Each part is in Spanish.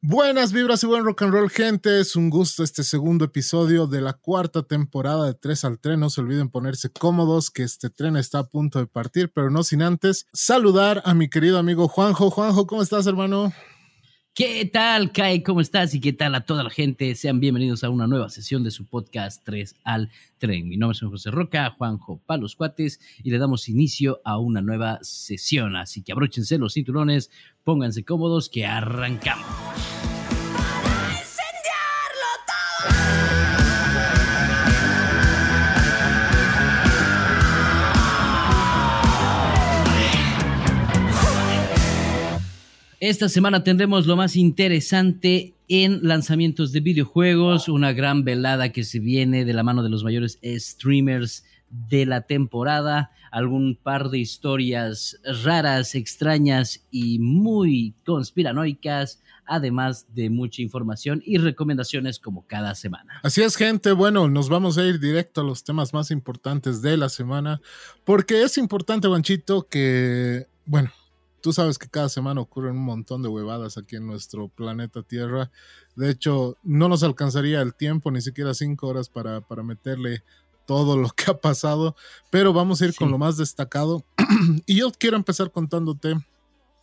Buenas vibras y buen rock and roll, gente. Es un gusto este segundo episodio de la cuarta temporada de Tres al Tren. No se olviden ponerse cómodos, que este tren está a punto de partir, pero no sin antes saludar a mi querido amigo Juanjo. Juanjo, ¿cómo estás, hermano? ¿Qué tal, Kai? ¿Cómo estás? Y qué tal a toda la gente. Sean bienvenidos a una nueva sesión de su podcast 3 al tren. Mi nombre es José Roca, Juanjo Palos Cuates, y le damos inicio a una nueva sesión. Así que abróchense los cinturones, pónganse cómodos, que arrancamos. Esta semana tendremos lo más interesante en lanzamientos de videojuegos, una gran velada que se viene de la mano de los mayores streamers de la temporada, algún par de historias raras, extrañas y muy conspiranoicas, además de mucha información y recomendaciones como cada semana. Así es, gente. Bueno, nos vamos a ir directo a los temas más importantes de la semana, porque es importante, Banchito, que, bueno, tú sabes que cada semana ocurren un montón de huevadas aquí en nuestro planeta Tierra. De hecho, no nos alcanzaría el tiempo, ni siquiera cinco horas para, para meterle todo lo que ha pasado, pero vamos a ir con lo más destacado. y yo quiero empezar contándote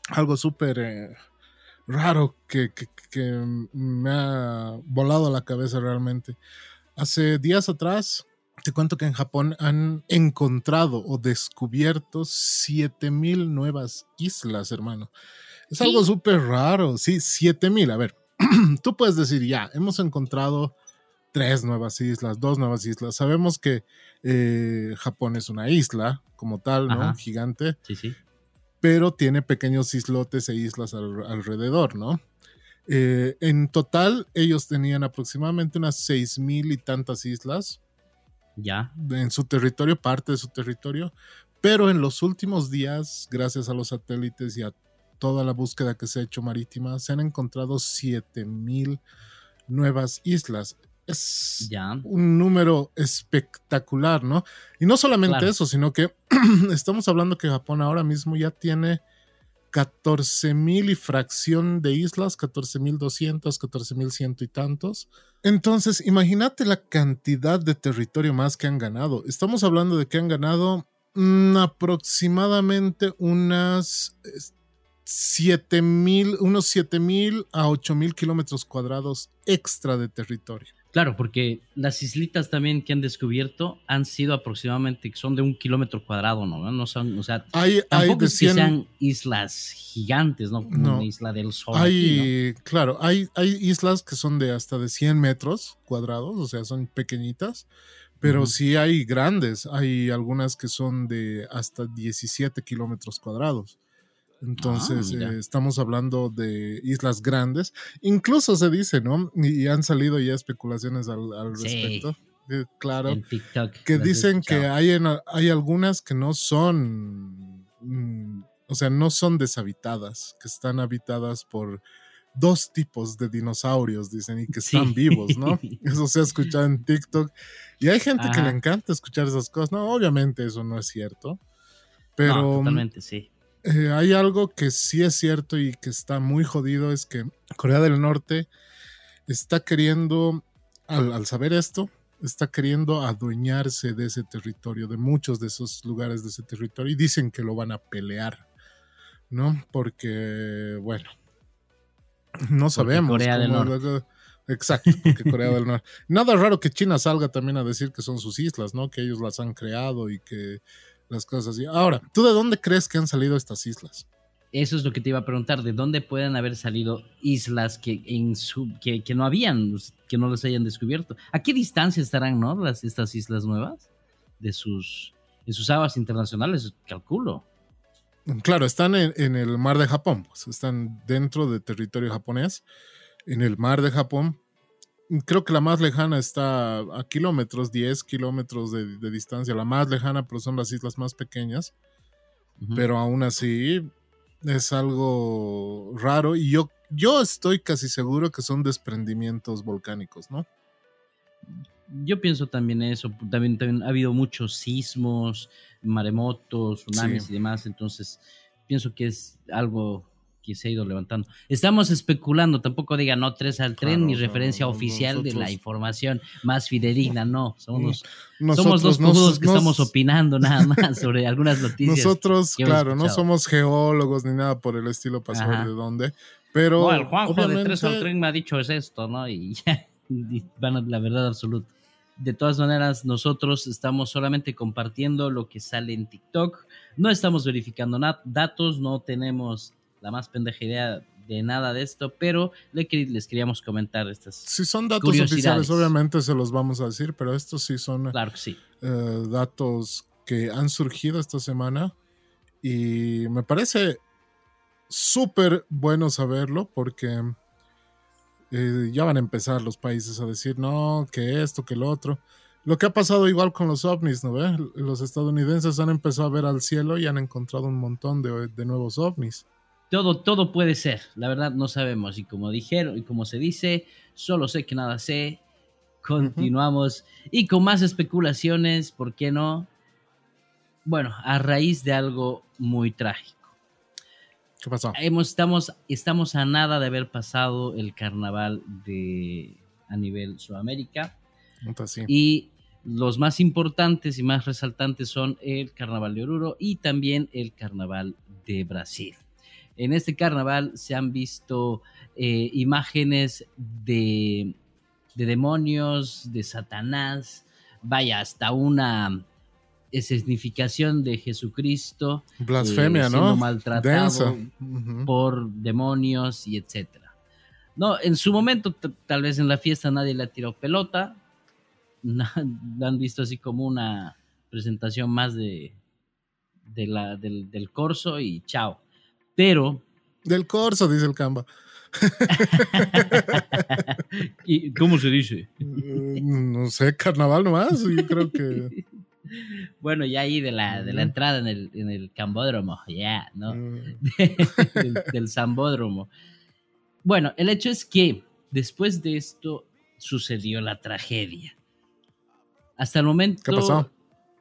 algo súper eh, raro que, que, que me ha volado la cabeza realmente. Hace días atrás te cuento que en Japón han encontrado o descubierto 7000 nuevas islas, hermano. Es algo súper raro, sí, 7000. A ver, tú puedes decir, ya, hemos encontrado tres nuevas islas, dos nuevas islas. Sabemos que eh, Japón es una isla como tal, ¿no? Gigante. Sí, sí. Pero tiene pequeños islotes e islas alrededor, ¿no? Eh, en total, ellos tenían aproximadamente unas seis mil y tantas islas ya. En su territorio, parte de su territorio. Pero en los últimos días, gracias a los satélites y a toda la búsqueda que se ha hecho marítima, se han encontrado 7000 nuevas islas. Es ya. un número espectacular, ¿no? Y no solamente eso, sino que estamos hablando que Japón ahora mismo ya tiene 14 mil y fracción de islas, 14 mil 200, 14 mil ciento y tantos. Entonces, imagínate la cantidad de territorio más que han ganado. Estamos hablando de que han ganado mm, aproximadamente unas 7 mil, unos 7 mil a 8 mil kilómetros cuadrados extra de territorio. Claro, porque las islitas también que han descubierto han sido aproximadamente, son de un kilómetro cuadrado, ¿no? No son, o sea, hay, tampoco es que sean islas gigantes, ¿no? Como una isla del sol. Hay, claro, hay, hay islas que son de hasta de 100 metros cuadrados, o sea, son pequeñitas, pero sí hay grandes, hay algunas que son de hasta 17 kilómetros cuadrados. Entonces, ah, eh, estamos hablando de islas grandes. Incluso se dice, ¿no? Y, han salido ya especulaciones al, respecto. Eh, claro. que dicen que hay, hay algunas que no son, mm, o sea, no son deshabitadas, que están habitadas por dos tipos de dinosaurios, dicen, y que están vivos, ¿no? Eso se ha escuchado en TikTok. Y hay gente que le encanta escuchar esas cosas. No, obviamente eso no es cierto. Pero. No, totalmente, sí eh, hay algo que sí es cierto y que está muy jodido, es que Corea del Norte está queriendo, al, saber esto, está queriendo adueñarse de ese territorio, de muchos de esos lugares de ese territorio, y dicen que lo van a pelear, ¿no? Porque, bueno, no sabemos. Corea del Norte. Exacto, porque Corea del Norte. Nada raro que China salga también a decir que son sus islas, ¿no? Que ellos las han creado y que las cosas así. Ahora, ¿tú de dónde crees que han salido estas islas? Eso es lo que te iba a preguntar, ¿de dónde pueden haber salido islas que, en su, que, no habían, que no las hayan descubierto? ¿A qué distancia estarán ¿no? Las, estas islas nuevas de sus, de sus aguas internacionales? Calculo. Claro, están en, en el mar de Japón, pues, están dentro del territorio japonés, en el mar de Japón, creo que la más lejana está a kilómetros, 10 kilómetros de, distancia. La más lejana, pero son las islas más pequeñas. Pero aún así es algo raro y yo, yo estoy casi seguro que son desprendimientos volcánicos, ¿no? Yo pienso también eso. También, también ha habido muchos sismos, maremotos, tsunamis y demás. Entonces, pienso que es algo que se ha ido levantando. Estamos especulando, tampoco digan no tres al tren ni referencia oficial de la información más fidedigna, no, somos, somos dos cojudos que estamos opinando nada más sobre algunas noticias. Nosotros, claro, no somos geólogos ni nada por el estilo saber de dónde, pero... No, el Juanjo de tres al tren me ha dicho es esto, ¿no? Y ya, van a la verdad absoluta. De todas maneras, nosotros estamos solamente compartiendo lo que sale en TikTok. No estamos verificando datos, no tenemos la más pendeja idea de nada de esto, pero les queríamos comentar estas. Si son datos oficiales, obviamente se los vamos a decir, pero estos sí son claro sí. Eh, datos que han surgido esta semana y me parece súper bueno saberlo porque eh, ya van a empezar los países a decir, no, que esto, que lo otro. Lo que ha pasado igual con los ovnis, ¿no ve? Los estadounidenses han empezado a ver al cielo y han encontrado un montón de, de nuevos ovnis. Todo, todo puede ser, la verdad no sabemos. Y como dijeron, y como se dice, solo sé que nada sé. Continuamos. Y con más especulaciones, ¿por qué no? Bueno, a raíz de algo muy trágico. ¿Qué pasó? Hemos, estamos, estamos a nada de haber pasado el carnaval de, a nivel Sudamérica. Y los más importantes y más resaltantes son el carnaval de Oruro y también el carnaval de Brasil. En este carnaval se han visto eh, imágenes de, de demonios, de Satanás, vaya, hasta una significación de Jesucristo. Blasfemia, eh, siendo maltratado por demonios y etcétera. No, en su momento, tal vez en la fiesta nadie le tiró pelota. No, han visto así como una presentación más de, de la, del, del corso y chao. Pero. Del corso, dice el Camba. ¿Y cómo se dice? Eh, no sé, carnaval nomás. Yo creo que. Bueno, ya ahí de la, de la entrada en el, en el cambódromo, ya, ¿no? Mm. del, zambódromo. Bueno, el hecho es que después de esto sucedió la tragedia. Hasta el momento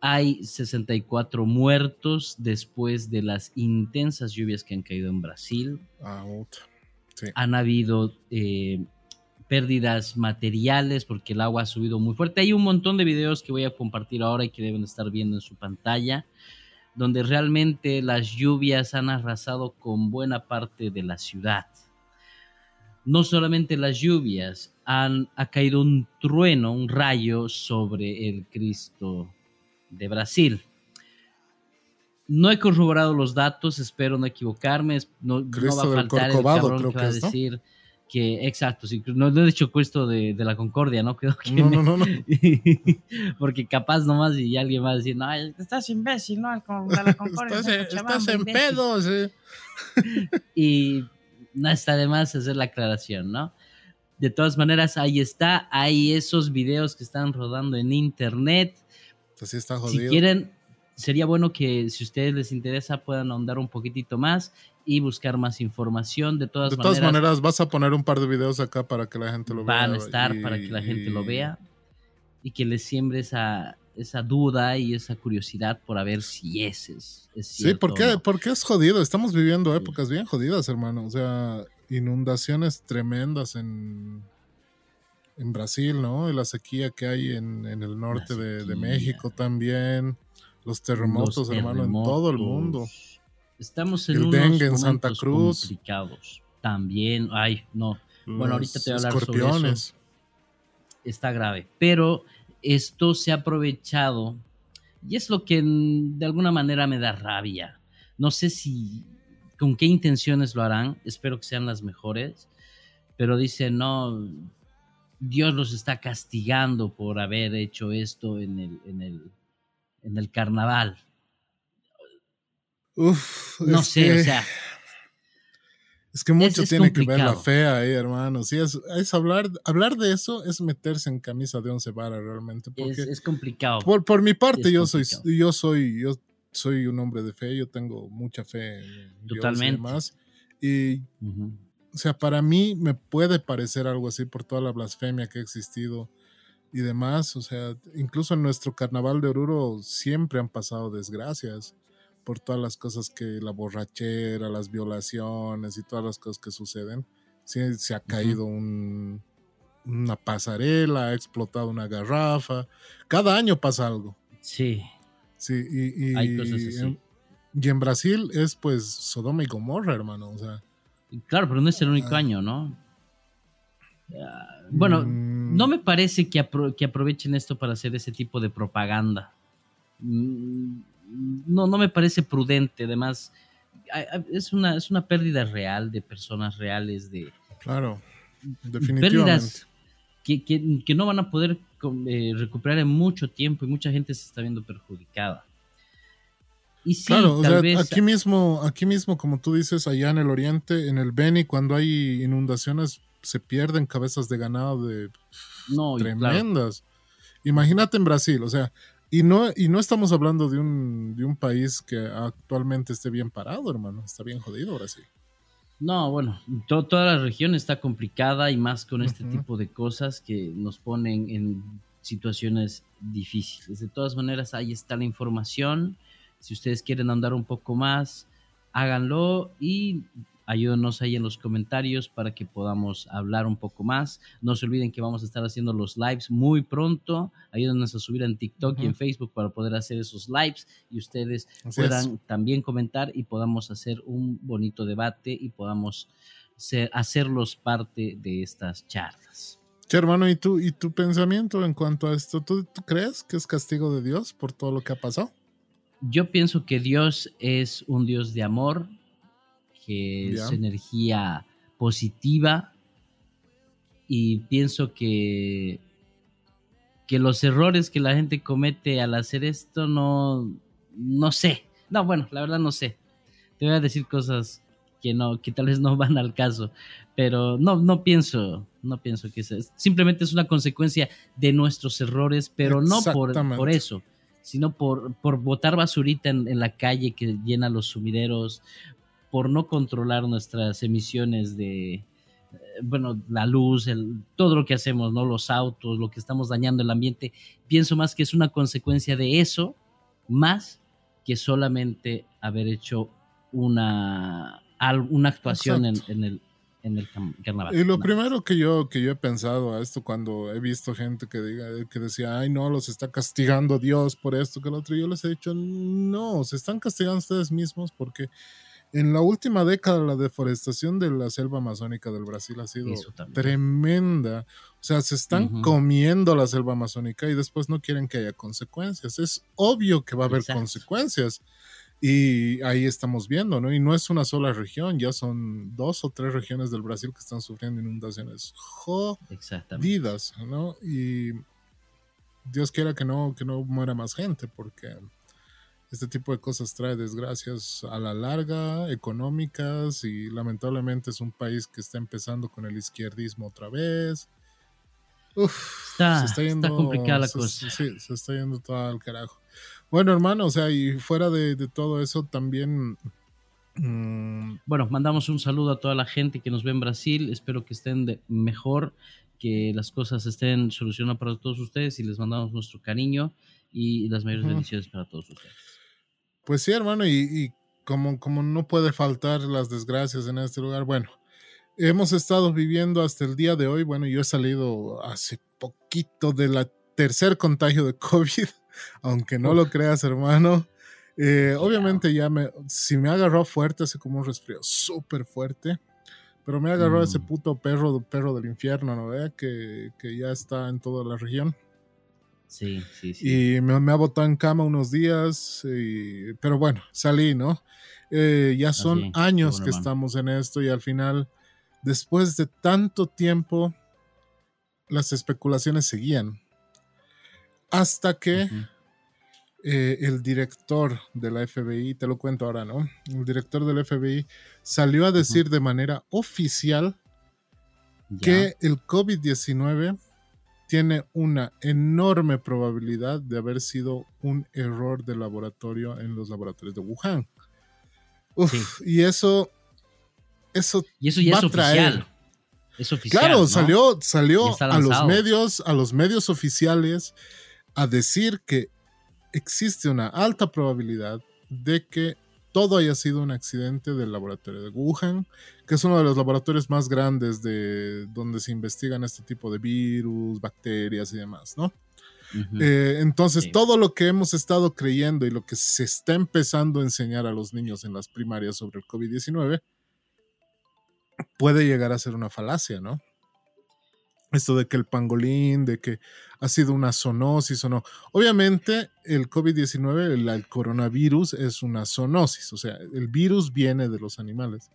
hay 64 muertos después de las intensas lluvias que han caído en Brasil. Ah, sí. Han habido eh, pérdidas materiales porque el agua ha subido muy fuerte. Hay un montón de videos que voy a compartir ahora y que deben estar viendo en su pantalla, donde realmente las lluvias han arrasado con buena parte de la ciudad. No solamente las lluvias, han, ha caído un trueno, un rayo sobre el Cristo de Brasil. No he corroborado los datos, espero no equivocarme. No, va a faltar el cabrón que va a decir que, exacto, no, he dicho esto de, la Concordia, ¿no? no, no, no, no. porque capaz nomás y alguien va a decir, no, estás imbécil, ¿no? De la Concordia. estás, en pedos. Eh. y no está de más hacer la aclaración, ¿no? De todas maneras, ahí está, hay esos videos que están rodando en internet. Así está jodido. Si quieren, sería bueno que si a ustedes les interesa puedan ahondar un poquitito más y buscar más información. De todas, de todas maneras, vas a poner un par de videos acá para que la gente lo vea. Van a estar para que la gente lo vea y que les siembre esa, esa duda y esa curiosidad por a ver si ese es, es Sí, porque, porque es jodido. Estamos viviendo épocas bien jodidas, hermano. O sea, inundaciones tremendas en, en Brasil, ¿no? Y la sequía que hay en, el norte de, México también. Los terremotos, hermano, en todo el mundo. Estamos en unos dengue en Santa Cruz. complicados. También, ay, no. bueno, ahorita te voy a hablar sobre eso. Está grave. Pero esto se ha aprovechado y es lo que de alguna manera me da rabia. No sé si con qué intenciones lo harán, espero que sean las mejores, pero dice, no, Dios los está castigando por haber hecho esto en el, en el, en el carnaval. Uf, no sé, o sea. Es que mucho tiene que ver la fe ahí, hermano. Sí, es, es, hablar, hablar de eso es meterse en camisa de once varas realmente. Porque es, complicado. Por, por mi parte, yo soy, yo soy, yo soy un hombre de fe, yo tengo mucha fe en Totalmente. Dios y demás. Y, o sea, para mí me puede parecer algo así por toda la blasfemia que ha existido y demás. O sea, incluso en nuestro carnaval de Oruro siempre han pasado desgracias por todas las cosas que la borrachera, las violaciones y todas las cosas que suceden. Sí, se ha caído un, una pasarela, ha explotado una garrafa. Cada año pasa algo. Sí. Sí, y, y, Hay cosas así. y en Brasil es pues Sodoma y Gomorra, hermano. O sea. Claro, pero no es el único ah. año, ¿no? Ah, bueno, mm. no me parece que, que, aprovechen esto para hacer ese tipo de propaganda. Mm, no, no me parece prudente. Además, es una, es una pérdida real de personas reales, de... Claro, definitivamente. Pérdidas que, no van a poder eh, recuperar en mucho tiempo y mucha gente se está viendo perjudicada. Y sí, claro, aquí mismo, aquí mismo, como tú dices, allá en el oriente, en el Beni, cuando hay inundaciones, se pierden cabezas de ganado de tremendas. Imagínate en Brasil, o sea, y no, y no estamos hablando de un, de un país que actualmente esté bien parado, hermano, está bien jodido Brasil. No, bueno, toda la región está complicada y más con este tipo de cosas que nos ponen en situaciones difíciles. De todas maneras, ahí está la información. Si ustedes quieren andar un poco más, háganlo y Ayúdenos ahí en los comentarios para que podamos hablar un poco más. No se olviden que vamos a estar haciendo los lives muy pronto. Ayúdenos a subir en TikTok y en Facebook para poder hacer esos lives y ustedes puedan también comentar y podamos hacer un bonito debate y podamos hacerlos parte de estas charlas. Che, hermano, ¿y tú y tu pensamiento en cuanto a esto? ¿Tú, ¿Tú crees que es castigo de Dios por todo lo que ha pasado? Yo pienso que Dios es un Dios de amor, que es energía positiva y pienso que que los errores que la gente comete al hacer esto no no sé. No bueno la verdad no sé. Te voy a decir cosas que no que tal vez no van al caso pero no no pienso no pienso que sea simplemente es una consecuencia de nuestros errores pero no por, por eso sino por, por botar basurita en, en, la calle que llena los sumideros, por no controlar nuestras emisiones de, eh, bueno, la luz, el, todo lo que hacemos, ¿no? Los autos, lo que estamos dañando el ambiente. Pienso más que es una consecuencia de eso, más que solamente haber hecho una, una actuación en, el, en el carnaval. Y lo primero que yo, que yo he pensado a esto cuando he visto gente que diga, que decía, ay no, los está castigando Dios por esto, que lo otro, yo les he dicho, no, se están castigando ustedes mismos porque en la última década la deforestación de la selva amazónica del Brasil ha sido tremenda. O sea, se están comiendo la selva amazónica y después no quieren que haya consecuencias. Es obvio que va a haber consecuencias. Y ahí estamos viendo, ¿no? Y no es una sola región, ya son dos o tres regiones del Brasil que están sufriendo inundaciones jodidas, ¿no? Y Dios quiera que no, que no muera más gente, porque este tipo de cosas trae desgracias a la larga, económicas, y lamentablemente es un país que está empezando con el izquierdismo otra vez. Uf, está, se está, complicada la cosa. Sí, se está yendo todo al carajo. Bueno, hermano, o sea, y fuera de, todo eso también... Mm, bueno, mandamos un saludo a toda la gente que nos ve en Brasil. Espero que estén mejor, que las cosas estén solucionadas para todos ustedes y les mandamos nuestro cariño y las mayores bendiciones para todos ustedes. Pues sí, hermano, y, como, como no puede faltar las desgracias en este lugar, bueno, hemos estado viviendo hasta el día de hoy, bueno, yo he salido hace poquito de la tercer contagio de COVID, aunque no lo creas, hermano. Eh, obviamente ya me, si me agarró fuerte, así como un resfrío súper fuerte, pero me agarró ese mm. puto perro, perro del infierno, ¿no? Que, que ya está en toda la región. Sí, sí, sí. Y me, ha botado en cama unos días, pero bueno, salí, ¿no? Eh, ya son años que estamos en esto y al final, después de tanto tiempo, las especulaciones seguían. Hasta que eh, el director de la FBI, te lo cuento ahora, ¿no? El director del FBI salió a decir de manera oficial que el COVID-19 tiene una enorme probabilidad de haber sido un error de laboratorio en los laboratorios de Wuhan. Uf, y eso, eso, y eso ya es oficial. Es oficial. Claro, salió, salió a los medios, a los medios oficiales a decir que existe una alta probabilidad de que todo haya sido un accidente del laboratorio de Wuhan, que es uno de los laboratorios más grandes de donde se investigan este tipo de virus, bacterias y demás, ¿no? Eh, entonces, todo lo que hemos estado creyendo y lo que se está empezando a enseñar a los niños en las primarias sobre el COVID-19 puede llegar a ser una falacia, ¿no? Esto de que el pangolín, de que ha sido una zoonosis o no. Obviamente, el COVID-19, el, coronavirus, es una zoonosis, o sea, el virus viene de los animales.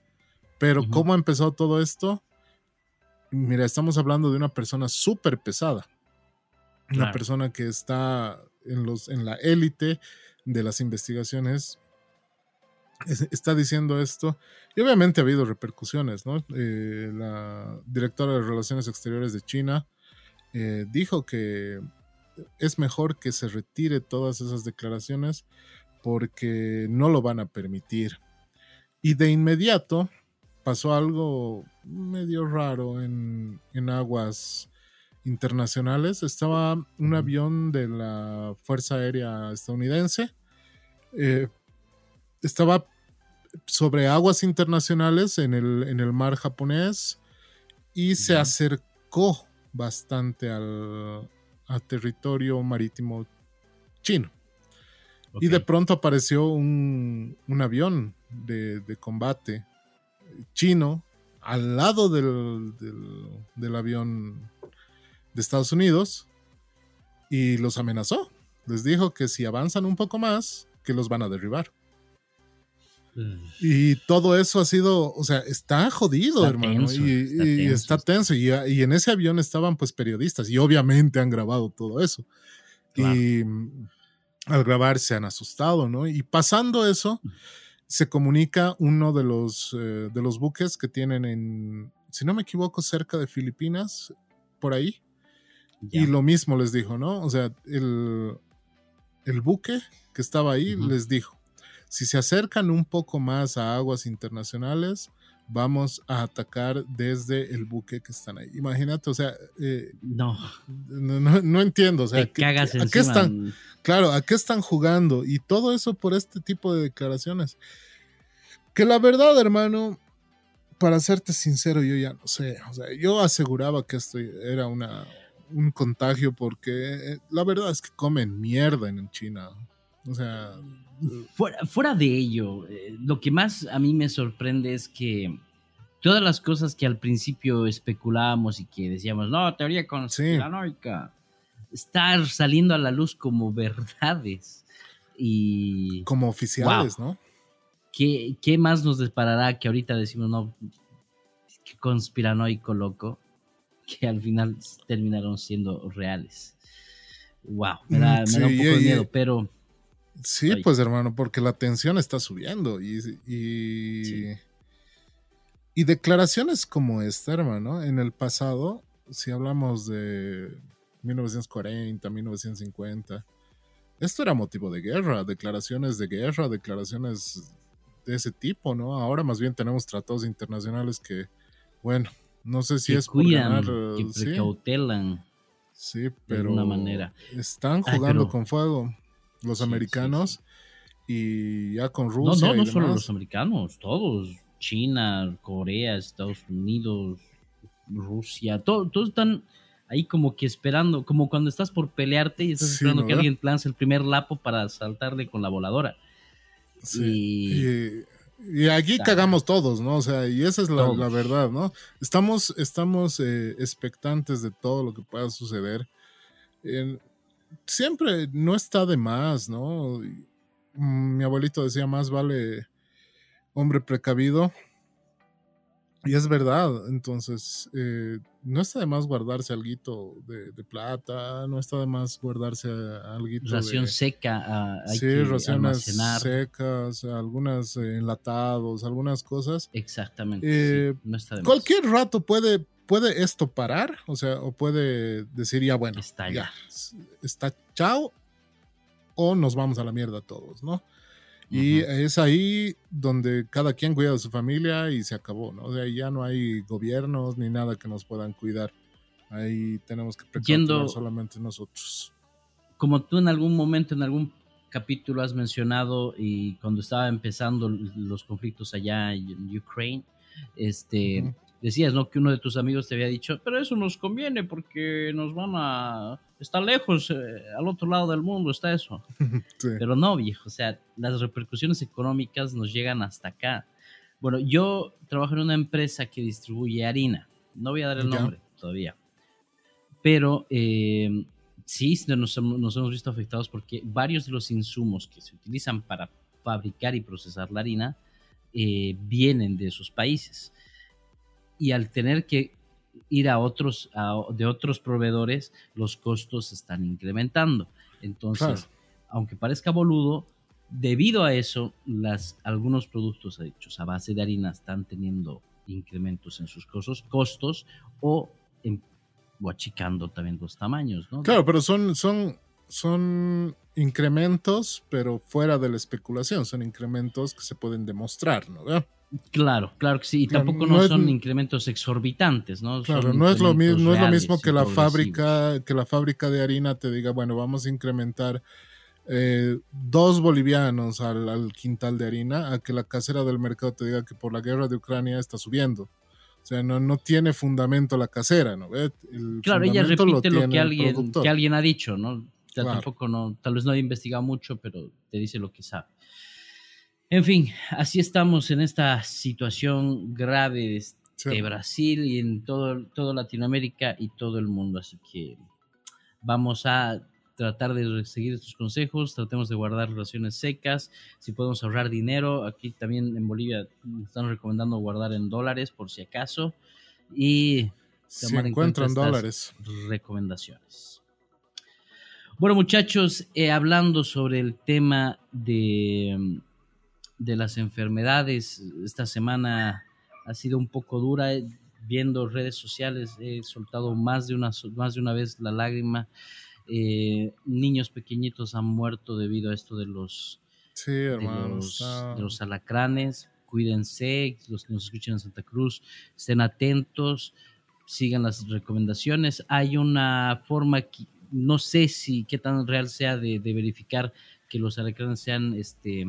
Pero, ¿cómo ha empezado todo esto? Mira, estamos hablando de una persona súper pesada una persona que está en, los, en la élite de las investigaciones está diciendo esto y obviamente ha habido repercusiones, ¿no? Eh, la directora de Relaciones Exteriores de China eh, dijo que es mejor que se retire todas esas declaraciones porque no lo van a permitir. Y de inmediato pasó algo medio raro en, en aguas internacionales. Estaba un avión de la Fuerza Aérea estadounidense. Eh, estaba sobre aguas internacionales en el, en el mar japonés y se acercó bastante al, territorio marítimo chino. Y de pronto apareció un, avión de, combate chino al lado del, del avión de Estados Unidos y los amenazó. Les dijo que si avanzan un poco más, que los van a derribar. Y todo eso ha sido, o sea, está jodido, hermano. y, está tenso. Y, en ese avión estaban pues periodistas y obviamente han grabado todo eso. Y al grabar se han asustado, ¿no? Y pasando eso, se comunica uno de los, eh, de los buques que tienen en, si no me equivoco, cerca de Filipinas, por ahí. Y lo mismo les dijo, ¿no? O sea, el, buque que estaba ahí les dijo, si se acercan un poco más a aguas internacionales, vamos a atacar desde el buque que están ahí. Imagínate, o sea, eh, no. no. entiendo, o sea, Te cagas ¿a qué están, claro, ¿a qué están jugando? Y todo eso por este tipo de declaraciones. Que la verdad, hermano, para serte sincero, yo ya no sé, o sea, yo aseguraba que esto era una, un contagio porque eh, la verdad es que comen mierda en China. O sea... Fuera, de ello, eh, lo que más a mí me sorprende es que todas las cosas que al principio especulábamos y que decíamos, no, teoría conspiranoica, estar saliendo a la luz como verdades y... Como oficiales, ¿no? ¿Qué, ¿Qué, más nos disparará que ahorita decimos, no, conspiranoico loco? que al final terminaron siendo reales. Wow, me da, un poco de miedo, pero... Sí, pues hermano, porque la tensión está subiendo y, y, declaraciones como esta, hermano, en el pasado, si hablamos de 1940, 1950, esto era motivo de guerra, declaraciones de guerra, declaraciones de ese tipo, ¿no? Ahora más bien tenemos tratados internacionales que, bueno, no sé si es cuidan, que precautelan. Sí, pero de manera. están jugando con fuego los americanos y ya con Rusia. No, no, no solo los americanos, todos. China, Corea, Estados Unidos, Rusia, todos están ahí como que esperando, como cuando estás por pelearte y estás esperando que alguien lance el primer lapo para saltarle con la voladora. Sí. y y aquí cagamos todos, ¿no? O sea, y esa es la, verdad, ¿no? Estamos, estamos eh, expectantes de todo lo que pueda suceder. Siempre no está de más, ¿no? Mm, mi abuelito decía, más vale hombre precavido y es verdad, entonces eh, no está de más guardarse algo de, de, plata, no está de más guardarse algo Ración seca, ah, hay sí, que raciones secas, algunas eh, enlatados, algunas cosas. Exactamente, eh, no está de Cualquier rato puede, puede esto parar, o sea, o puede decir ya bueno, está ya, está chao, o nos vamos a la mierda todos, ¿no? Y es ahí donde cada quien cuida de su familia y se acabó, ¿no? O sea, ya no hay gobiernos ni nada que nos puedan cuidar. Ahí tenemos que Yendo, solamente nosotros. Como tú en algún momento, en algún capítulo has mencionado y cuando estaba empezando los conflictos allá en Ucrania, este, decías, ¿no? Que uno de tus amigos te había dicho, pero eso nos conviene porque nos van a... Está lejos, eh, al otro lado del mundo está eso. Pero no, viejo, o sea, las repercusiones económicas nos llegan hasta acá. Bueno, yo trabajo en una empresa que distribuye harina. No voy a dar el nombre todavía. Pero eh, sí, nos, nos, hemos visto afectados porque varios de los insumos que se utilizan para fabricar y procesar la harina eh, vienen de esos países y al tener que ir a otros, de otros proveedores, los costos están incrementando. Entonces, aunque parezca boludo, debido a eso, las, algunos productos hechos a base de harina están teniendo incrementos en sus costos, costos o, achicando también los tamaños, ¿no? Claro, pero son, son, son incrementos, pero fuera de la especulación, son incrementos que se pueden demostrar, ¿no? Claro, claro que sí, y tampoco no, son incrementos exorbitantes, ¿no? Claro, no es, lo mismo, no es lo mismo que la fábrica, que la fábrica de harina te diga, bueno, vamos a incrementar eh, dos bolivianos al, quintal de harina, a que la casera del mercado te diga que por la guerra de Ucrania está subiendo. O sea, no, no tiene fundamento la casera, ¿no? claro, ella repite lo, que, alguien, que alguien ha dicho, ¿no? tampoco no, tal vez no ha investigado mucho, pero te dice lo que sabe. En fin, así estamos en esta situación grave de, Brasil y en todo, todo Latinoamérica y todo el mundo. Así que vamos a tratar de seguir estos consejos, tratemos de guardar relaciones secas, si podemos ahorrar dinero, aquí también en Bolivia están recomendando guardar en dólares por si acaso y tomar en cuenta dólares. recomendaciones. Bueno muchachos, eh, hablando sobre el tema de de las enfermedades. Esta semana ha sido un poco dura. Eh, viendo redes sociales he soltado más de una, más de una vez la lágrima. Eh, niños pequeñitos han muerto debido a esto de los, de los, alacranes. Cuídense, los que nos escuchan en Santa Cruz, estén atentos, sigan las recomendaciones. Hay una forma, no sé si qué tan real sea de, de verificar que los alacranes sean este,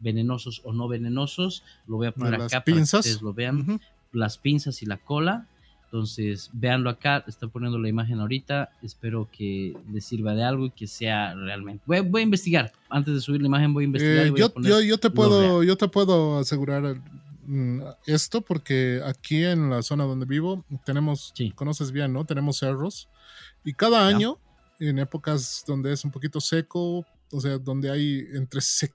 venenosos o no venenosos. Lo voy a poner acá para que ustedes lo vean. Las pinzas y la cola. Entonces, véanlo acá, está poniendo la imagen ahorita. Espero que les sirva de algo y que sea realmente. Voy, a investigar. Antes de subir la imagen, voy a investigar. Eh, yo, yo, te puedo, yo te puedo asegurar mm, esto porque aquí en la zona donde vivo tenemos, conoces bien, ¿no? Tenemos cerros y cada año, en épocas donde es un poquito seco, o sea, donde hay entre seco,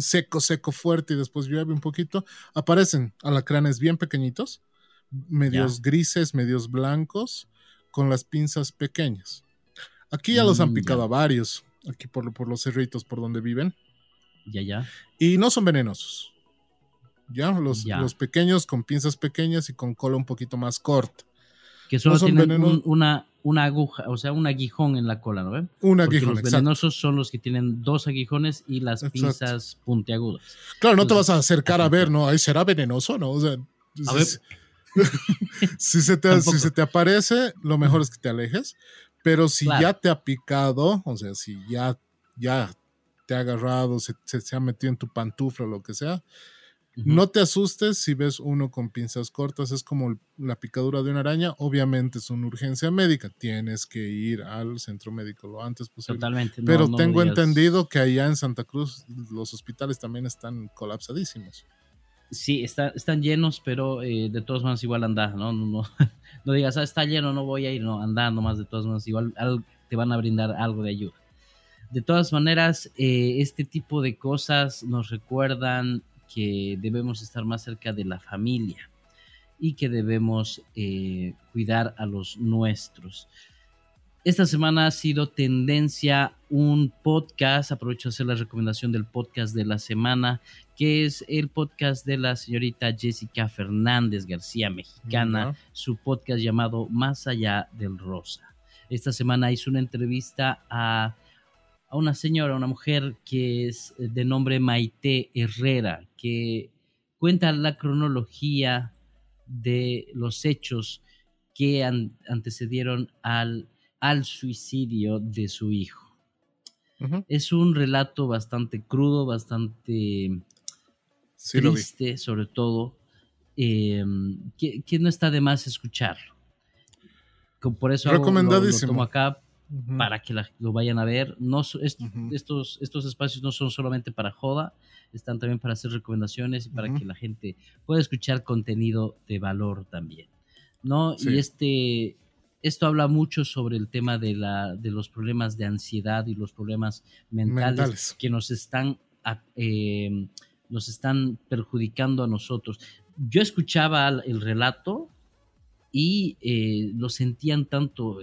seco, fuerte y después llueve un poquito, aparecen alacranes bien pequeñitos, medios grises, medios blancos, con las pinzas pequeñas. Aquí ya los han mm, picado a varios, aquí por, por los cerritos por donde viven. Ya, ya. Y no son venenosos. Ya, los, los pequeños con pinzas pequeñas y con cola un poquito más corta. Que solo tienen una, una aguja, o sea, un aguijón en la cola, ¿no Un aguijón, Los venenosos son los que tienen dos aguijones y las pinzas puntiagudas. Claro, no te vas a acercar a ver, ¿no? Ahí será venenoso, ¿no? O sea, si, se te, si se te aparece, lo mejor es que te alejes. Pero si ya te ha picado, o sea, si ya, ya te ha agarrado, se, se ha metido en tu pantufla o lo que sea, no te asustes si ves uno con pinzas cortas, es como la picadura de una araña. Obviamente es una urgencia médica, tienes que ir al centro médico lo antes posible. Totalmente. Pero tengo entendido que allá en Santa Cruz los hospitales también están colapsadísimos. Sí, están llenos, pero eh, de todas maneras igual anda, ¿no? No, no, digas, ah, está lleno, no voy a ir, no, anda nomás de todas maneras, igual te van a brindar algo de ayuda. De todas maneras, eh, este tipo de cosas nos recuerdan que debemos estar más cerca de la familia y que debemos eh, cuidar a los nuestros. Esta semana ha sido tendencia un podcast, aprovecho de hacer la recomendación del podcast de la semana, que es el podcast de la señorita Jessica Fernández García, mexicana, su podcast llamado Más allá del Rosa. Esta semana hizo una entrevista a a una señora, una mujer que es de nombre Maite Herrera, que cuenta la cronología de los hechos que antecedieron al, al suicidio de su hijo. Es un relato bastante crudo, bastante triste, sobre todo, em, que, no está de más escucharlo. Por eso. Lo, tomo acá para que lo vayan a ver. No, estos, estos espacios no son solamente para joda, están también para hacer recomendaciones y para que la gente pueda escuchar contenido de valor también. ¿no? Y este, esto habla mucho sobre el tema de, la, de los problemas de ansiedad y los problemas mentales, que nos están, em, nos están perjudicando a nosotros. Yo escuchaba el relato y eh, lo sentían tanto,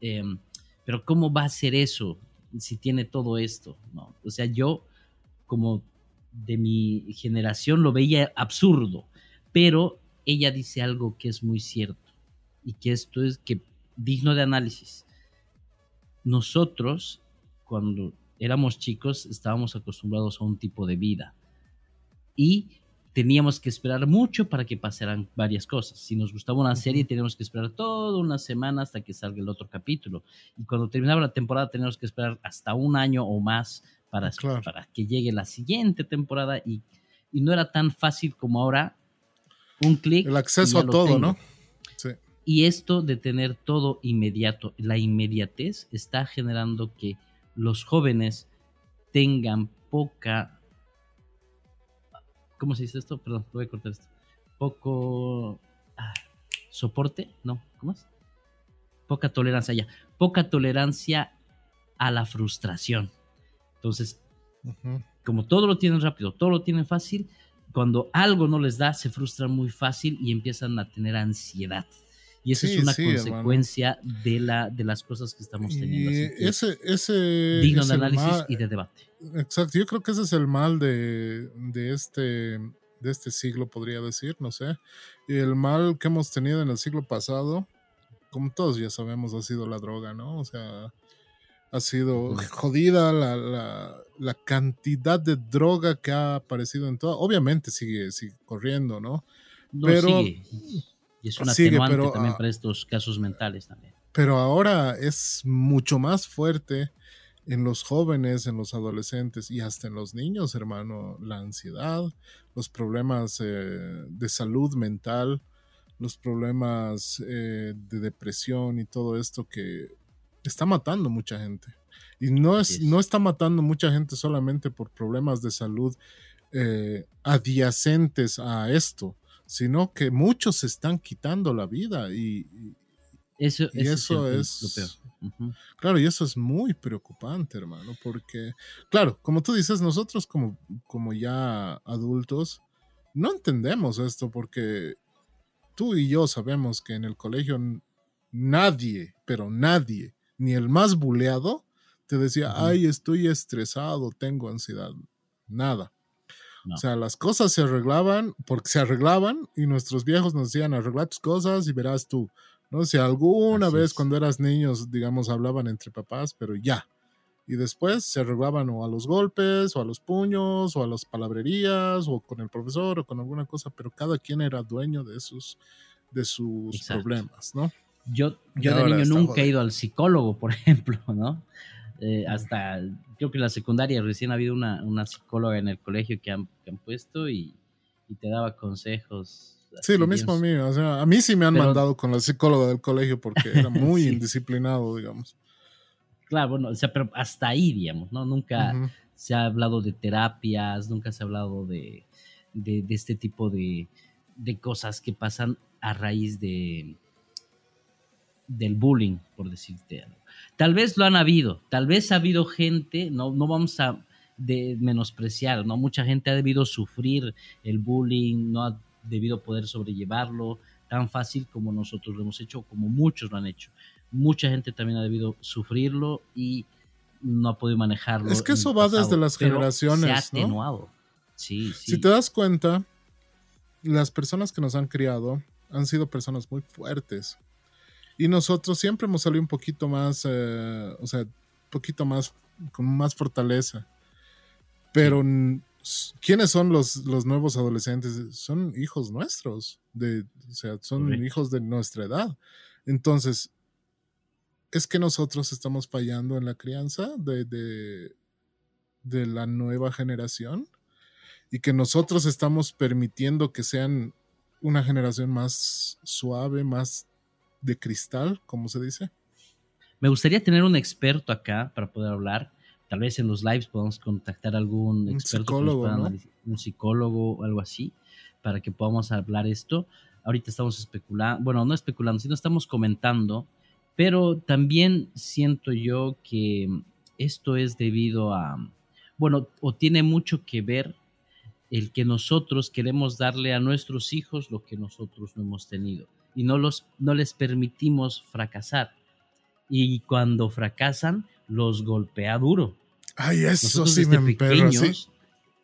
em, pero ¿cómo va a ser eso si tiene todo esto? ¿no? O sea, yo como de mi generación lo veía absurdo, pero ella dice algo que es muy cierto y que esto es que digno de análisis. Nosotros, cuando éramos chicos, estábamos acostumbrados a un tipo de vida y teníamos que esperar mucho para que pasaran varias cosas. Si nos gustaba una serie, teníamos que esperar toda una semana hasta que salga el otro capítulo. Y cuando terminaba la temporada, teníamos que esperar hasta un año o más para, para que llegue la siguiente temporada. Y, y no era tan fácil como ahora un clic. El acceso a todo, ¿no? Sí. Y esto de tener todo inmediato, la inmediatez está generando que los jóvenes tengan poca... ¿Cómo se dice esto? Perdón, voy a cortar esto. Poco... Ah, soporte, no, ¿cómo es? Poca tolerancia ya. Poca tolerancia a la frustración. Entonces, como todo lo tienen rápido, todo lo tienen fácil, cuando algo no les da, se frustran muy fácil y empiezan a tener ansiedad. Y esa es una consecuencia de, la, de las cosas que estamos teniendo. ese, ese digno de análisis y de debate. Exacto, yo creo que ese es el mal de, de, este, de este siglo, podría decir, no sé. Y el mal que hemos tenido en el siglo pasado, como todos ya sabemos, ha sido la droga, ¿no? O sea, ha sido jodida la, la, cantidad de droga que ha aparecido en toda. Obviamente sigue, sigue corriendo, ¿no? pero Y es una atenuante también ah para estos casos mentales también. Pero ahora es mucho más fuerte en los jóvenes, en los adolescentes y hasta en los niños, hermano, la ansiedad, los problemas eh, de salud mental, los problemas eh, de depresión y todo esto que está matando mucha gente. Y no, es, no está matando mucha gente solamente por problemas de salud eh, adyacentes a esto, sino que muchos se están quitando la vida y, eso, eso es, lo peor. Claro, y eso es muy preocupante, hermano, porque, claro, como tú dices, nosotros como, como ya adultos no entendemos esto porque tú y yo sabemos que en el colegio nadie, pero nadie ni el más buleado te decía, ay, estoy estresado, tengo ansiedad. Nada. O sea, las cosas se arreglaban porque se arreglaban y nuestros viejos nos decían, arregla tus cosas y verás tú. ¿no? Si alguna vez cuando eras niños, digamos, hablaban entre papás, pero ya. Y después se arreglaban o a los golpes, o a los puños, o a las palabrerías, o con el profesor, o con alguna cosa, pero cada quien era dueño de sus, de sus problemas, ¿no? Yo, yo de niño nunca he ido al psicólogo, por ejemplo, ¿no? Eh, hasta, creo que en la secundaria recién ha habido una, una psicóloga en el colegio que han, que han puesto y, y, te daba consejos. Sí, lo mismo a mí. O sea, a mí sí me han mandado con la psicóloga del colegio porque era muy indisciplinado, digamos. Claro, bueno, o sea, pero hasta ahí, digamos, ¿no? Nunca se ha hablado de terapias, nunca se ha hablado de, de, de este tipo de, de cosas que pasan a raíz de, del bullying, por decirte algo. Tal vez lo han habido, tal vez ha habido gente, no, no vamos a de menospreciar, ¿no? Mucha gente ha debido sufrir el bullying, no ha debido poder sobrellevarlo tan fácil como nosotros lo hemos hecho, como muchos lo han hecho. Mucha gente también ha debido sufrirlo y no ha podido manejarlo. Es que eso va desde las generaciones. Se ha atenuado. Sí, sí. Si te das cuenta, las personas que nos han criado han sido personas muy fuertes. Y nosotros siempre hemos salido un poquito más, eh, o sea, un poquito más, con más fortaleza. Pero, ¿quiénes son los, los nuevos adolescentes? Son hijos nuestros, de, o sea, son hijos de nuestra edad. Entonces, es que nosotros estamos fallando en la crianza de, de, de la nueva generación y que nosotros estamos permitiendo que sean una generación más suave, más de cristal, como se dice. Me gustaría tener un experto acá para poder hablar. Tal vez en los lives podamos contactar a algún experto, un psicólogo, un psicólogo o algo así, para que podamos hablar esto. Ahorita estamos especulando, bueno, no especulando, sino estamos comentando, pero también siento yo que esto es debido a, bueno, o tiene mucho que ver el que nosotros queremos darle a nuestros hijos lo que nosotros no hemos tenido y no, los, no les permitimos fracasar. Y cuando fracasan, los golpea duro. Ay, eso sí me pequeños,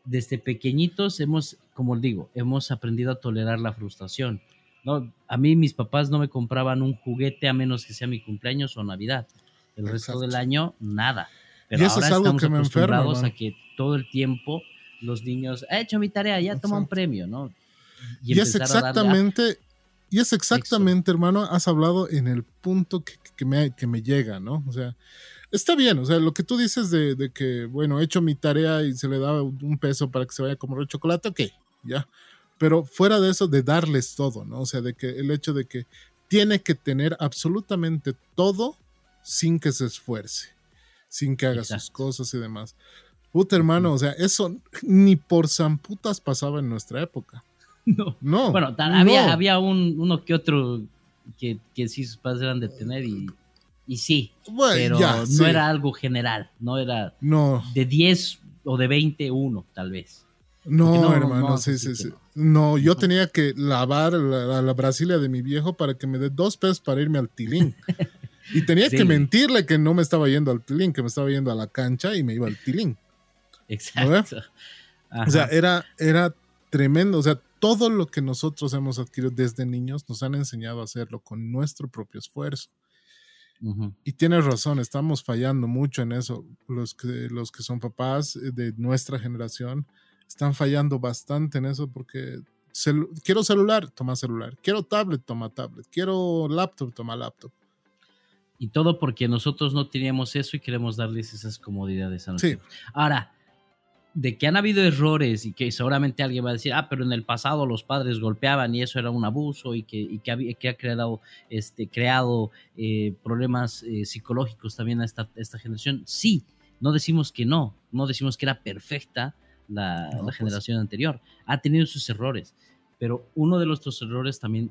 Desde pequeñitos hemos, como digo, hemos aprendido a tolerar la frustración. No, a mí mis papás no me compraban un juguete a menos que sea mi cumpleaños o Navidad. El resto del año, nada. Pero ahora estamos acostumbrados a que todo el tiempo los niños, he hecho mi tarea, ya toma un premio, ¿no? Y, es exactamente, y es exactamente, hermano, has hablado en el punto que, me, que me llega, ¿no? O sea, está bien, o sea, lo que tú dices de, que, bueno, he hecho mi tarea y se le da un peso para que se vaya a comer el chocolate, ok, ya. Pero fuera de eso, de darles todo, ¿no? O sea, de que el hecho de que tiene que tener absolutamente todo sin que se esfuerce, sin que haga sus cosas y demás. Puta hermano, o sea, eso ni por zamputas pasaba en nuestra época. No. No. Bueno, había, había un, uno que otro que, que sí sus padres eran de tener y, y sí. pero no era algo general, no era no. de 10 o de 20, uno, tal vez. No, hermano, sí, sí, sí. No. yo tenía que lavar la, la, Brasilia de mi viejo para que me dé dos pesos para irme al tilín. y tenía que mentirle que no me estaba yendo al tilín, que me estaba yendo a la cancha y me iba al tilín. Exacto. O sea, era, era tremendo. O sea, todo lo que nosotros hemos adquirido desde niños nos han enseñado a hacerlo con nuestro propio esfuerzo. Y tienes razón, estamos fallando mucho en eso. Los que, los que son papás de nuestra generación están fallando bastante en eso porque quiero celular, toma celular. Quiero tablet, toma tablet. Quiero laptop, toma laptop. Y todo porque nosotros no teníamos eso y queremos darles esas comodidades a nosotros. Sí. Ahora, de que han habido errores y que seguramente alguien va a decir, ah, pero en el pasado los padres golpeaban y eso era un abuso y que, que, ha creado, este, creado eh, problemas eh, psicológicos también a esta, esta, generación. Sí, no decimos que no, no decimos que era perfecta la, pues. generación anterior, ha tenido sus errores, pero uno de nuestros errores también,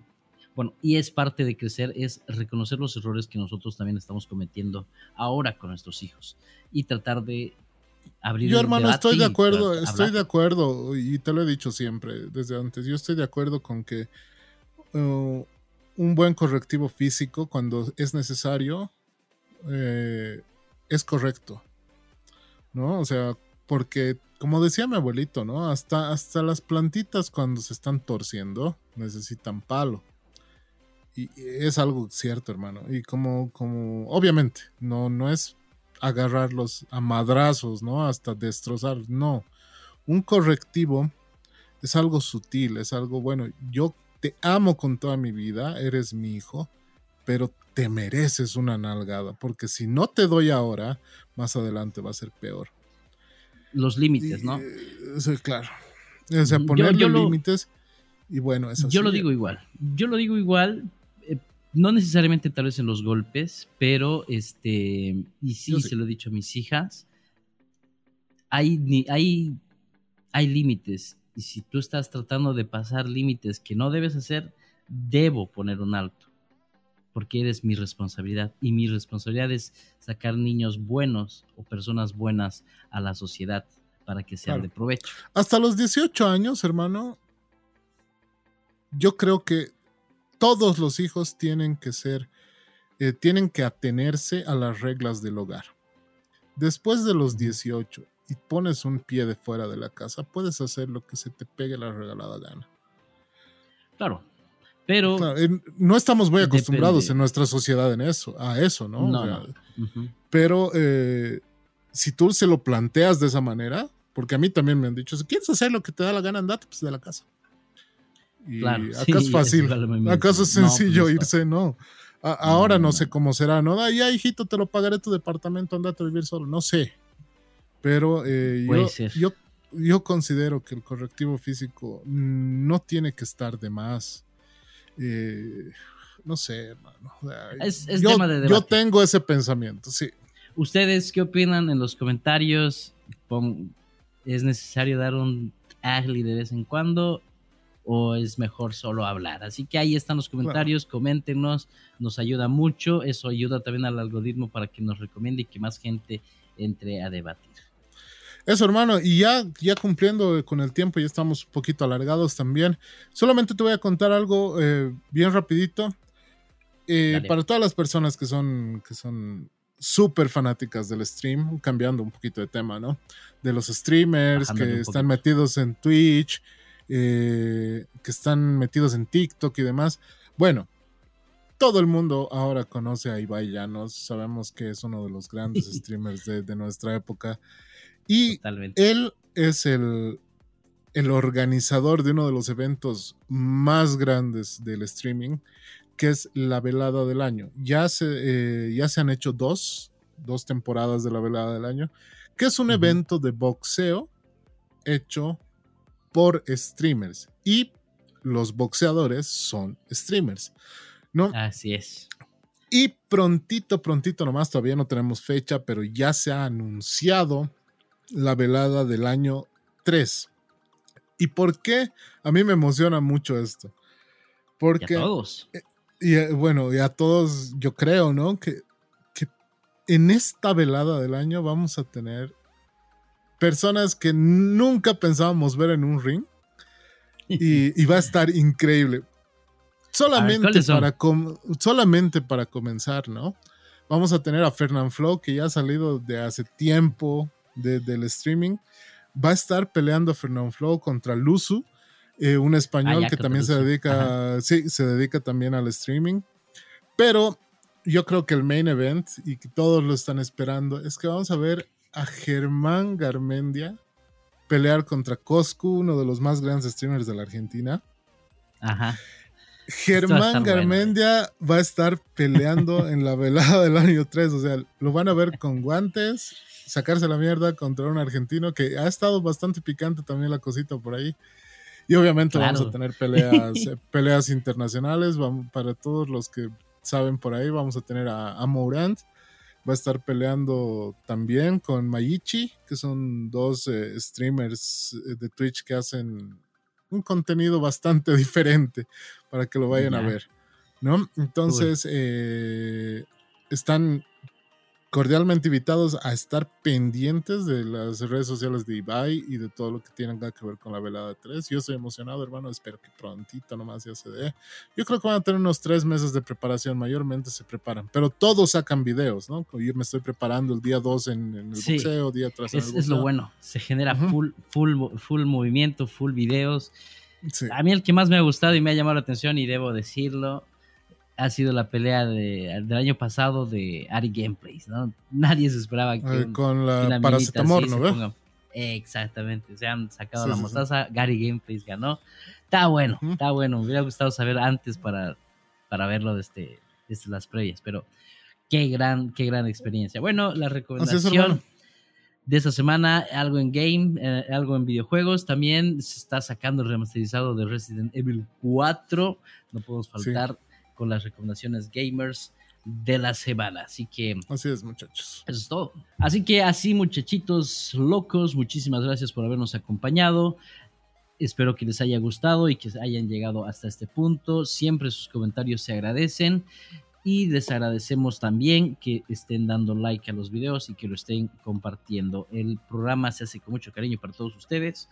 bueno, y es parte de crecer, es reconocer los errores que nosotros también estamos cometiendo ahora con nuestros hijos y tratar de yo, hermano, estoy de acuerdo, estoy de acuerdo, y te lo he dicho siempre desde antes. Yo estoy de acuerdo con que uh, un buen correctivo físico, cuando es necesario, eh, es correcto. ¿No? O sea, porque, como decía mi abuelito, ¿no? Hasta, hasta las plantitas cuando se están torciendo necesitan palo. Y es algo cierto, hermano. Y como, como, obviamente, no, no es agarrarlos a madrazos, ¿no? Hasta destrozar. No. Un correctivo es algo sutil, es algo bueno. Yo te amo con toda mi vida, eres mi hijo, pero te mereces una nalgada, porque si no te doy ahora, más adelante va a ser peor. Los límites, ¿no? Sí, claro. O sea, ponerle límites y bueno, eso Yo lo digo igual. Yo lo digo igual, no necesariamente tal vez en los golpes, pero este, y sí, se lo he dicho a mis hijas, hay, hay, hay límites. Y si tú estás tratando de pasar límites que no debes hacer, debo poner un alto. Porque eres mi responsabilidad. Y mi responsabilidad es sacar niños buenos o personas buenas a la sociedad para que sean de provecho. Hasta los 18 años, hermano, yo creo que todos los hijos tienen que ser, eh, tienen que atenerse a las reglas del hogar. Después de los 18 y pones un pie de fuera de la casa, puedes hacer lo que se te pegue la regalada gana. Claro, pero no estamos muy acostumbrados en nuestra sociedad en eso, a eso, ¿no? no, Pero eh, si tú se lo planteas de esa manera, porque a mí también me han dicho, si quieres hacer lo que te da la gana, andate pues de la casa. Y acá es fácil, acá es sencillo irse, no. ahora no, sé cómo será, ¿no? Ya, hijito, te lo pagaré tu departamento, andate a vivir solo. No sé. Pero eh, yo, yo, considero que el correctivo físico no tiene que estar de más. Eh, no sé, hermano. Es, yo, tema de yo tengo ese pensamiento, sí. ¿Ustedes qué opinan en los comentarios? ¿Es necesario dar un ugly de vez en cuando? ¿O es mejor solo hablar? Así que ahí están los comentarios, coméntenos, nos ayuda mucho. Eso ayuda también al algoritmo para que nos recomiende y que más gente entre a debatir. Eso, hermano, y ya, ya cumpliendo con el tiempo, ya estamos un poquito alargados también. Solamente te voy a contar algo eh, bien rapidito. Eh, para todas las personas que son, que son súper fanáticas del stream, cambiando un poquito de tema, ¿no? De los streamers que están metidos en Twitch, eh, que están metidos en TikTok y demás. Bueno, todo el mundo ahora conoce a Ibai Llanos, sabemos que es uno de los grandes streamers de nuestra época. Y él es el, el organizador de uno de los eventos más grandes del streaming, que es la velada del año. Ya se, eh, ya se han hecho dos, dos temporadas de la velada del año, que es un evento de boxeo hecho por streamers. Y los boxeadores son streamers. ¿no? Así es. Y prontito, prontito nomás, todavía no tenemos fecha, pero ya se ha anunciado la velada del año 3. ¿Y por qué? A mí me emociona mucho esto. Porque... Y a todos. Eh, y, eh, bueno, y a todos yo creo, ¿no? Que, que en esta velada del año vamos a tener personas que nunca pensábamos ver en un ring. Y, va a estar increíble. Solamente, para solamente para comenzar, ¿no? Vamos a tener a Fernand Flo, que ya ha salido de hace tiempo del streaming. Va a estar peleando Fernando Flow contra Luzu, eh, un español ah, que también se dedica, sí, se dedica también al streaming. Pero yo creo que el main event, y que todos lo están esperando, es que vamos a ver a Germán Garmendia pelear contra Coscu, uno de los más grandes streamers de la Argentina. Ajá. Germán Garmendia va a estar peleando en la velada del año 3, o sea, lo van a ver con guantes, sacarse la mierda contra un argentino que ha estado bastante picante también la cosita por ahí. Y obviamente vamos a tener peleas, eh, peleas internacionales. Vamos, para todos los que saben por ahí, vamos a tener a, a Mourant. Va a estar peleando también con Mayichi, que son dos eh, streamers eh, de Twitch que hacen un contenido bastante diferente para que lo vayan a ver. ¿No? Entonces, están cordialmente invitados a estar pendientes de las redes sociales de Ibai y de todo lo que tiene que ver con la velada 3. Yo estoy emocionado, hermano. Espero que prontito nomás ya se dé. Yo creo que van a tener unos tres meses de preparación. Mayormente se preparan, pero todos sacan videos, ¿no? Yo me estoy preparando el día 2 en, el boxeo, día tras es, es lo bueno. Se genera full, full, full movimiento, full videos. A mí el que más me ha gustado y me ha llamado la atención, y debo decirlo, ha sido la pelea de, del año pasado de Ari Gameplays, ¿no? Nadie se esperaba que. con la, paracetamol, ¿no? Exactamente, se han sacado la mostaza, Gary Gameplays ganó. Está bueno, está bueno. Me hubiera gustado saber antes para, para verlo desde, desde las previas, pero qué gran, qué gran experiencia. Bueno, la recomendación de esta semana, algo en game, eh, algo en videojuegos. También se está sacando el remasterizado de Resident Evil 4. No podemos faltar con las recomendaciones gamers de la semana. Así que. Así es, muchachos. Eso es todo. Así que así, muchachitos locos, muchísimas gracias por habernos acompañado. Espero que les haya gustado y que hayan llegado hasta este punto. Siempre sus comentarios se agradecen. Y les agradecemos también que estén dando like a los videos y que lo estén compartiendo. El programa se hace con mucho cariño para todos ustedes.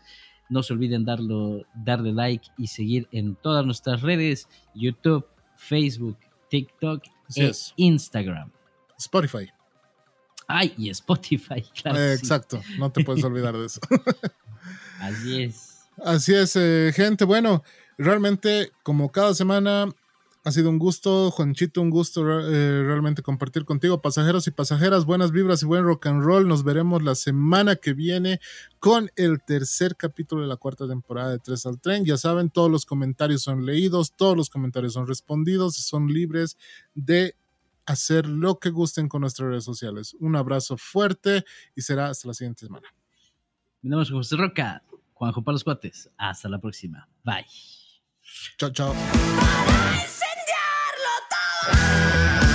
No se olviden darlo, darle like y seguir en todas nuestras redes, YouTube, Facebook, TikTok e Instagram. Spotify. Ay, y Spotify, claro. Eh, exacto, no te puedes olvidar de eso. Así es. Así es, eh, gente. Bueno, realmente, como cada semana, Ha sido un gusto, Juanchito, un gusto eh, realmente compartir contigo. Pasajeros y pasajeras, buenas vibras y buen rock and roll. Nos veremos la semana que viene con el tercer capítulo de la cuarta temporada de Tres al Tren. Ya saben, todos los comentarios son leídos, todos los comentarios son respondidos y son libres de hacer lo que gusten con nuestras redes sociales. Un abrazo fuerte y será hasta la siguiente semana. Mi nombre es José Roca, Juanjo para los cuates. Hasta la próxima. Bye. Chao, chao. Música